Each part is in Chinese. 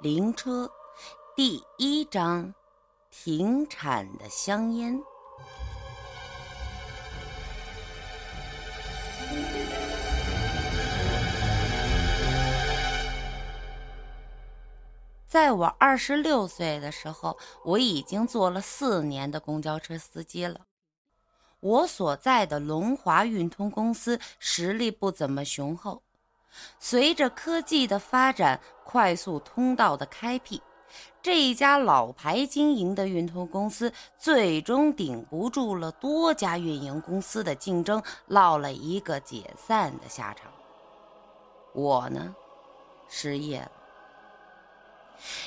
灵车第一章：停产的香烟。在我二十六岁的时候，我已经做了四年的公交车司机了。我所在的龙华运通公司实力不怎么雄厚。随着科技的发展，快速通道的开辟，这一家老牌经营的运通公司最终顶不住了多家运营公司的竞争，落了一个解散的下场。我呢，失业了。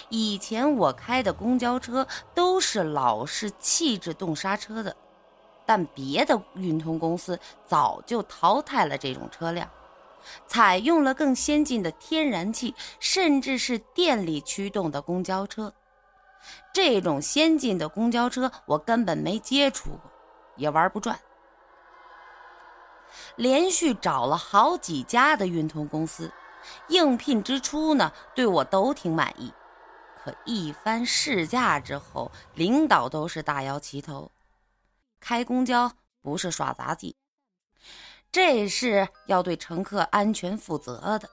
以前我开的公交车都是老式气质动刹车的，但别的运通公司早就淘汰了这种车辆。采用了更先进的天然气，甚至是电力驱动的公交车。这种先进的公交车我根本没接触过，也玩不转。连续找了好几家的运通公司，应聘之初呢，对我都挺满意。可一番试驾之后，领导都是大摇其头：开公交不是耍杂技。这是要对乘客安全负责的，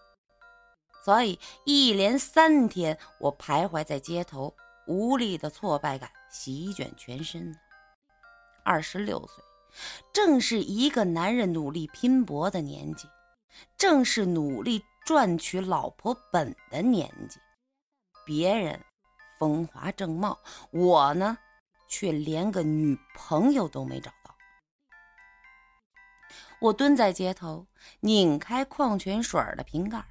所以一连三天，我徘徊在街头，无力的挫败感席卷全身。二十六岁，正是一个男人努力拼搏的年纪，正是努力赚取老婆本的年纪。别人风华正茂，我呢，却连个女朋友都没找。我蹲在街头，拧开矿泉水的瓶盖，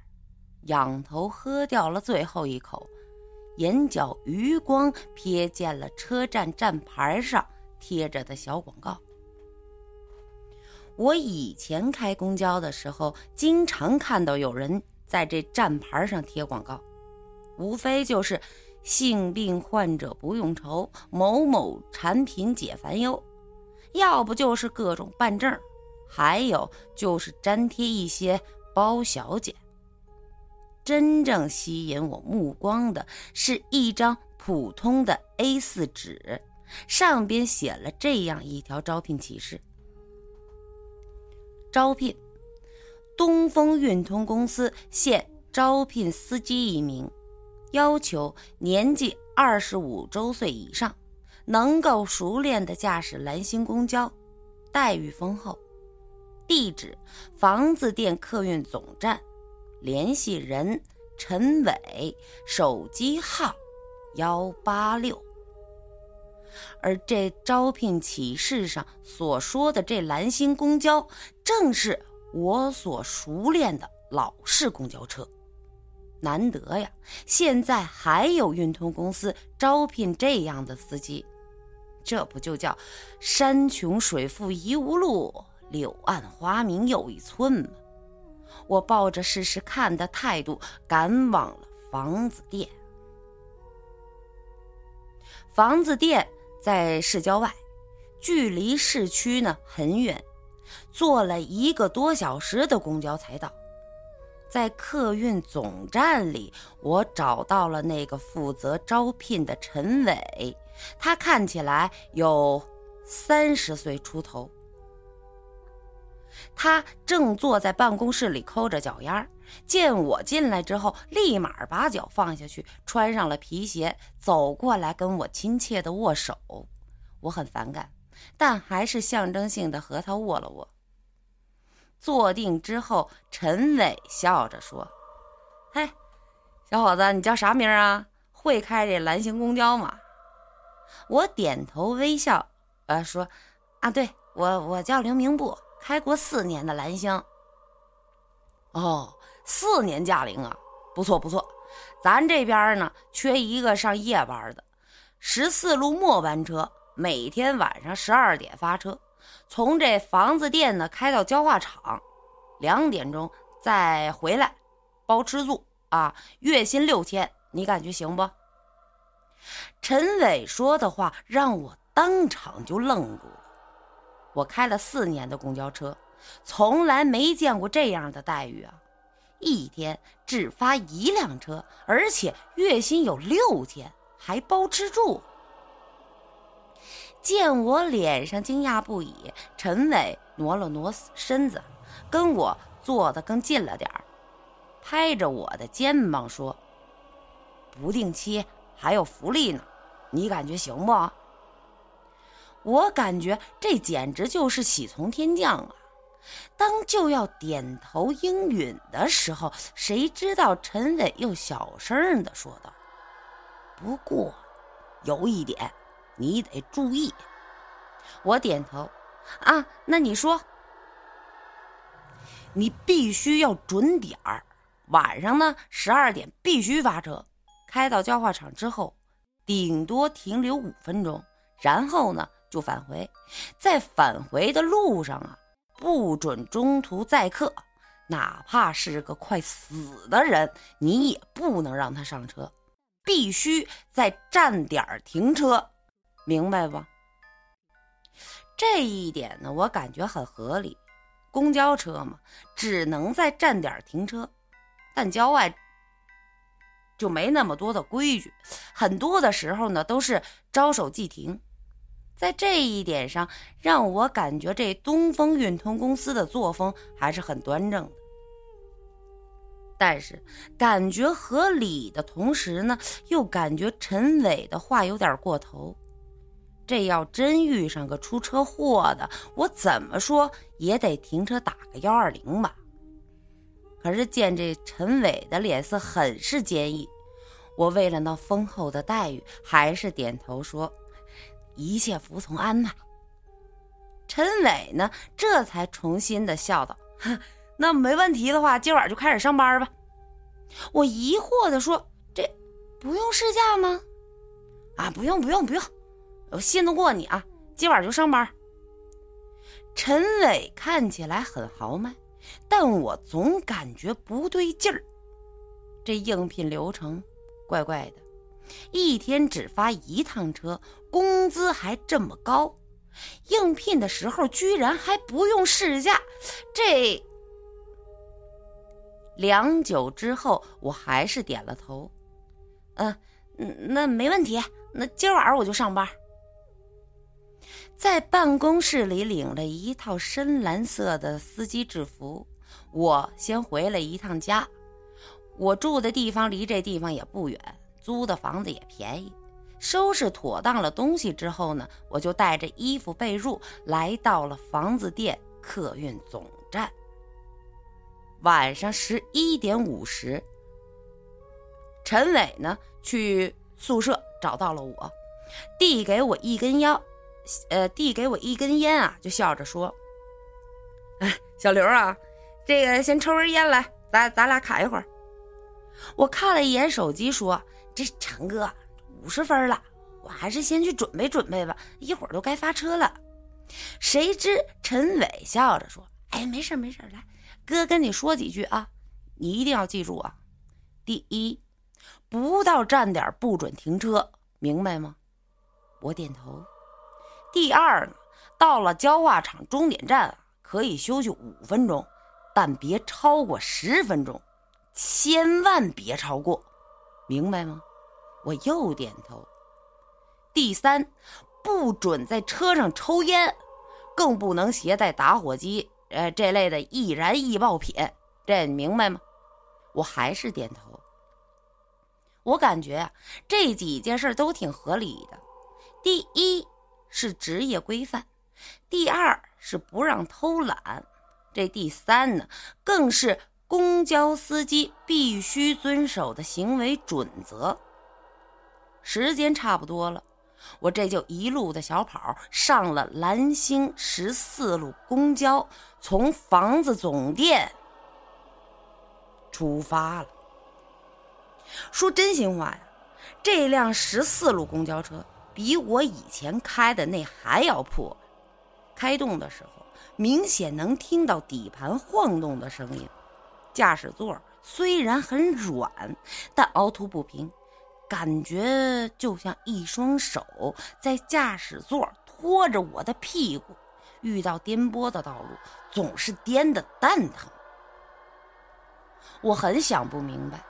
仰头喝掉了最后一口，眼角余光瞥见了车站站牌上贴着的小广告。我以前开公交的时候，经常看到有人在这站牌上贴广告，无非就是性病患者不用愁，某某产品解烦忧，要不就是各种办证。还有就是粘贴一些包小姐。真正吸引我目光的是一张普通的 A4 纸，上边写了这样一条招聘启事：招聘东风运通公司现招聘司机一名，要求年纪二十五周岁以上，能够熟练的驾驶蓝星公交，待遇丰厚。地址：房子店客运总站，联系人：陈伟，手机号：幺八六。而这招聘启事上所说的这蓝星公交，正是我所熟练的老式公交车。难得呀，现在还有运通公司招聘这样的司机，这不就叫山穷水复疑无路？柳暗花明又一村嘛，我抱着试试看的态度赶往了房子店。房子店在市郊外，距离市区呢很远，坐了一个多小时的公交才到。在客运总站里，我找到了那个负责招聘的陈伟，他看起来有三十岁出头。他正坐在办公室里抠着脚丫，见我进来之后，立马把脚放下去，穿上了皮鞋，走过来跟我亲切的握手。我很反感，但还是象征性的和他握了握。坐定之后，陈伟笑着说：“嘿，小伙子，你叫啥名啊？会开这蓝星公交吗？”我点头微笑，呃，说：“啊，对我，我叫刘明步。”开过四年的蓝星，哦，四年驾龄啊，不错不错。咱这边呢，缺一个上夜班的，十四路末班车，每天晚上十二点发车，从这房子店呢开到焦化厂，两点钟再回来，包吃住啊，月薪六千，你感觉行不？陈伟说的话让我当场就愣住了。我开了四年的公交车，从来没见过这样的待遇啊！一天只发一辆车，而且月薪有六千，还包吃住。见我脸上惊讶不已，陈伟挪了挪身子，跟我坐得更近了点儿，拍着我的肩膀说：“不定期还有福利呢，你感觉行不？”我感觉这简直就是喜从天降啊！当就要点头应允的时候，谁知道陈伟又小声的说道：“不过，有一点，你得注意。”我点头，啊，那你说，你必须要准点儿，晚上呢十二点必须发车，开到焦化厂之后，顶多停留五分钟，然后呢就返回，在返回的路上啊。不准中途载客，哪怕是个快死的人，你也不能让他上车，必须在站点停车，明白不？这一点呢，我感觉很合理。公交车嘛，只能在站点停车，但郊外就没那么多的规矩，很多的时候呢，都是招手即停。在这一点上，让我感觉这东风运通公司的作风还是很端正的。但是感觉合理的同时呢，又感觉陈伟的话有点过头。这要真遇上个出车祸的，我怎么说也得停车打个幺二零吧。可是见这陈伟的脸色很是坚毅，我为了那丰厚的待遇，还是点头说。一切服从安排。陈伟呢，这才重新的笑道：“那没问题的话，今晚就开始上班吧。”我疑惑的说：“这不用试驾吗？”“啊，不用不用不用，我信得过你啊，今晚就上班。”陈伟看起来很豪迈，但我总感觉不对劲儿。这应聘流程怪怪的。一天只发一趟车，工资还这么高，应聘的时候居然还不用试驾，这……良久之后，我还是点了头。嗯，那没问题，那今儿晚上我就上班。在办公室里领了一套深蓝色的司机制服，我先回了一趟家。我住的地方离这地方也不远。租的房子也便宜，收拾妥当了东西之后呢，我就带着衣服被褥来到了房子店客运总站。晚上十一点五十，陈伟呢去宿舍找到了我，递给我一根烟，呃，递给我一根烟啊，就笑着说：“哎，小刘啊，这个先抽根烟来，咱咱俩卡一会儿。”我看了一眼手机，说。这陈哥五十分了，我还是先去准备准备吧，一会儿都该发车了。谁知陈伟笑着说：“哎，没事没事，来，哥跟你说几句啊，你一定要记住啊。第一，不到站点不准停车，明白吗？”我点头。第二呢，到了焦化厂终点站可以休息五分钟，但别超过十分钟，千万别超过，明白吗？我又点头。第三，不准在车上抽烟，更不能携带打火机，呃，这类的易燃易爆品，这你明白吗？我还是点头。我感觉这几件事都挺合理的。第一是职业规范，第二是不让偷懒，这第三呢，更是公交司机必须遵守的行为准则。时间差不多了，我这就一路的小跑上了蓝星十四路公交，从房子总店出发了。说真心话呀，这辆十四路公交车比我以前开的那还要破。开动的时候，明显能听到底盘晃动的声音。驾驶座虽然很软，但凹凸不平。感觉就像一双手在驾驶座拖着我的屁股，遇到颠簸的道路总是颠得蛋疼。我很想不明白，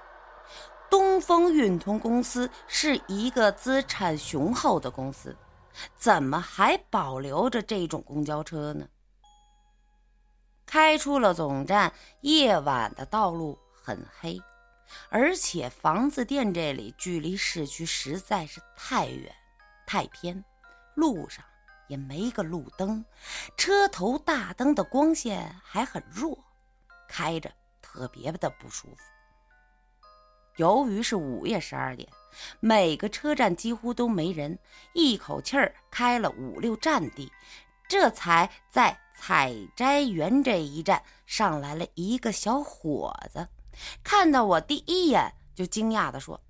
东风运通公司是一个资产雄厚的公司，怎么还保留着这种公交车呢？开出了总站，夜晚的道路很黑，而且房子店这里距离市区实在是太远、太偏，路上也没个路灯，车头大灯的光线还很弱，开着。特别的不舒服。由于是午夜十二点，每个车站几乎都没人，一口气儿开了五六站地，这才在采摘园这一站上来了一个小伙子。看到我第一眼就惊讶地说：“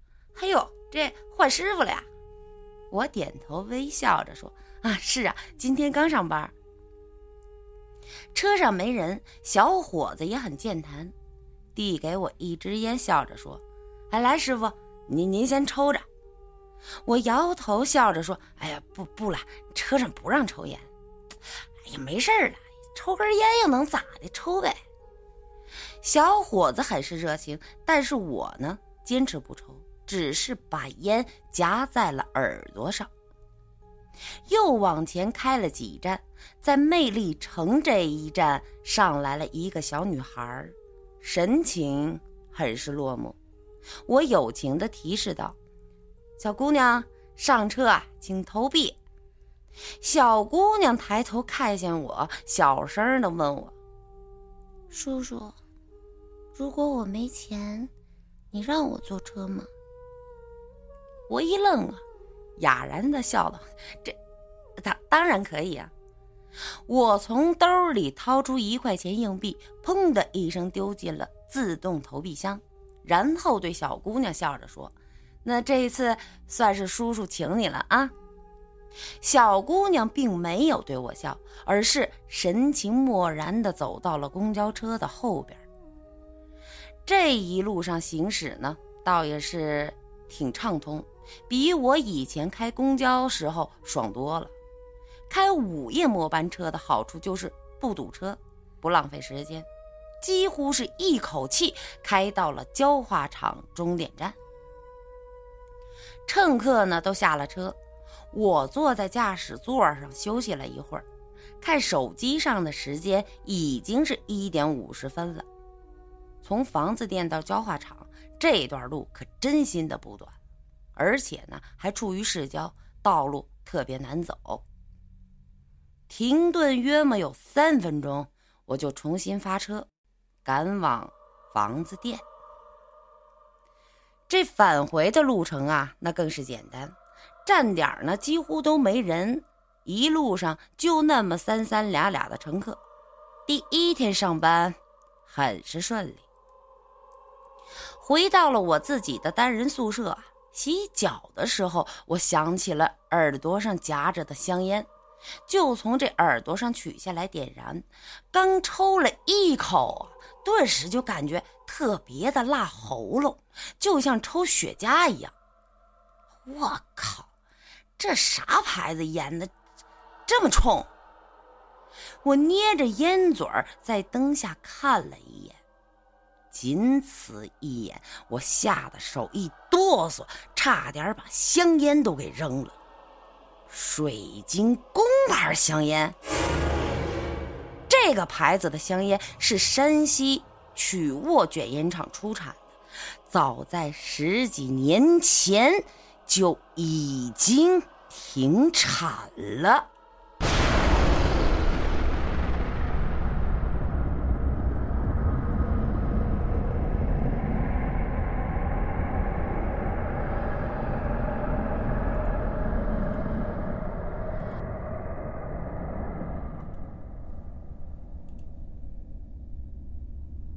哎呦，这换师傅了呀！”我点头微笑着说：“啊，是啊，今天刚上班。”车上没人，小伙子也很健谈。递给我一支烟，笑着说：“哎，来，师傅，您您先抽着。”我摇头笑着说：“哎呀，不不了，车上不让抽烟。哎呀，没事了，抽根烟又能咋的？抽呗。”小伙子很是热情，但是我呢，坚持不抽，只是把烟夹在了耳朵上。又往前开了几站，在魅力城这一站上来了一个小女孩神情很是落寞，我友情的提示道：“小姑娘，上车啊，请投币。”小姑娘抬头看见我，小声的问我：“叔叔，如果我没钱，你让我坐车吗？”我一愣啊，哑然的笑了：“这，当当然可以啊。”我从兜里掏出一块钱硬币，砰的一声丢进了自动投币箱，然后对小姑娘笑着说：“那这一次算是叔叔请你了啊。”小姑娘并没有对我笑，而是神情漠然地走到了公交车的后边。这一路上行驶呢，倒也是挺畅通，比我以前开公交时候爽多了。开午夜末班车的好处就是不堵车，不浪费时间，几乎是一口气开到了焦化厂终点站。乘客呢都下了车，我坐在驾驶座上休息了一会儿，看手机上的时间已经是一点五十分了。从房子店到焦化厂这段路可真心的不短，而且呢还处于市郊，道路特别难走。停顿约莫有三分钟，我就重新发车，赶往房子店。这返回的路程啊，那更是简单，站点呢几乎都没人，一路上就那么三三俩俩的乘客。第一天上班很是顺利。回到了我自己的单人宿舍，洗脚的时候，我想起了耳朵上夹着的香烟。就从这耳朵上取下来点燃，刚抽了一口，顿时就感觉特别的辣喉咙，就像抽雪茄一样。我靠，这啥牌子烟呢？这么冲！我捏着烟嘴在灯下看了一眼，仅此一眼，我吓得手一哆嗦，差点把香烟都给扔了。水晶宫牌香烟，这个牌子的香烟是山西曲沃卷烟厂出产的，早在十几年前就已经停产了。